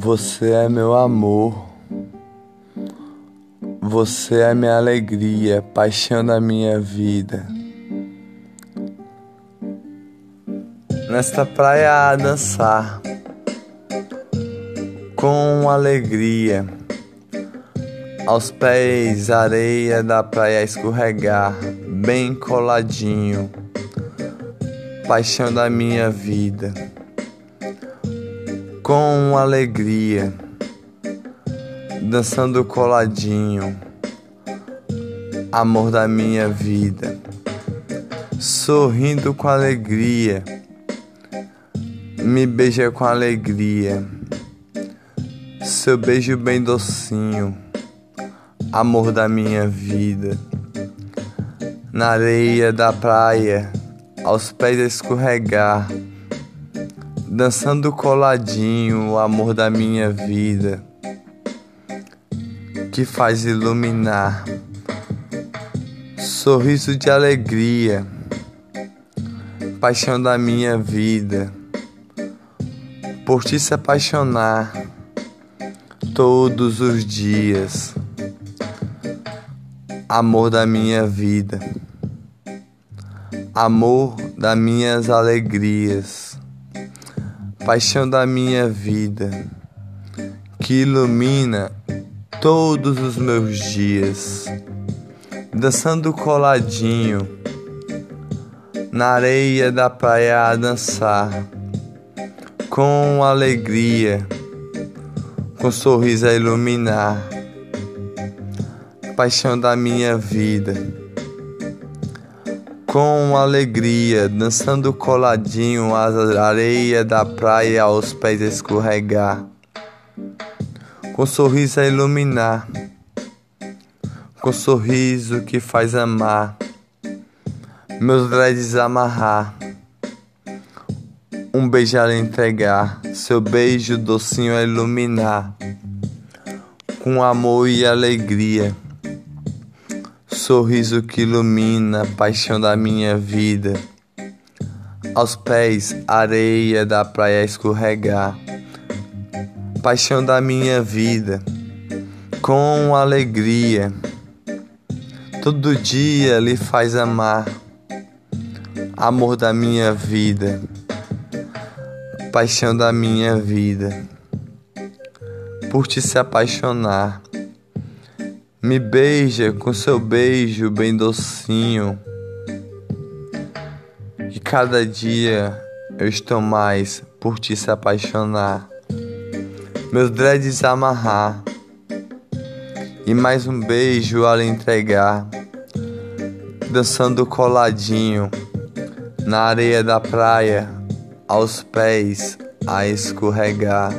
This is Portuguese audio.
Você é meu amor, você é minha alegria, paixão da minha vida. Nesta praia a dançar com alegria, aos pés areia da praia escorregar, bem coladinho, paixão da minha vida com alegria, dançando coladinho, amor da minha vida, sorrindo com alegria, me beija com alegria, seu beijo bem docinho, amor da minha vida, na areia da praia, aos pés escorregar dançando coladinho, o amor da minha vida, que faz iluminar, sorriso de alegria, paixão da minha vida, por ti se apaixonar todos os dias, amor da minha vida, amor das minhas alegrias paixão da minha vida, que ilumina todos os meus dias, dançando coladinho na areia da praia a dançar, com alegria, com sorriso a iluminar, paixão da minha vida com alegria, dançando coladinho as areia da praia aos pés escorregar, com sorriso a iluminar, com sorriso que faz amar, meus dreads amarrar, um beijo a entregar, seu beijo docinho a iluminar, com amor e alegria sorriso que ilumina a paixão da minha vida. Aos pés, areia da praia escorregar. Paixão da minha vida, com alegria. Todo dia lhe faz amar. Amor da minha vida, paixão da minha vida. Por te se apaixonar me beija com seu beijo bem docinho. E cada dia eu estou mais por ti se apaixonar. Meus dreads amarrar. E mais um beijo a lhe entregar. Dançando coladinho na areia da praia, aos pés a escorregar.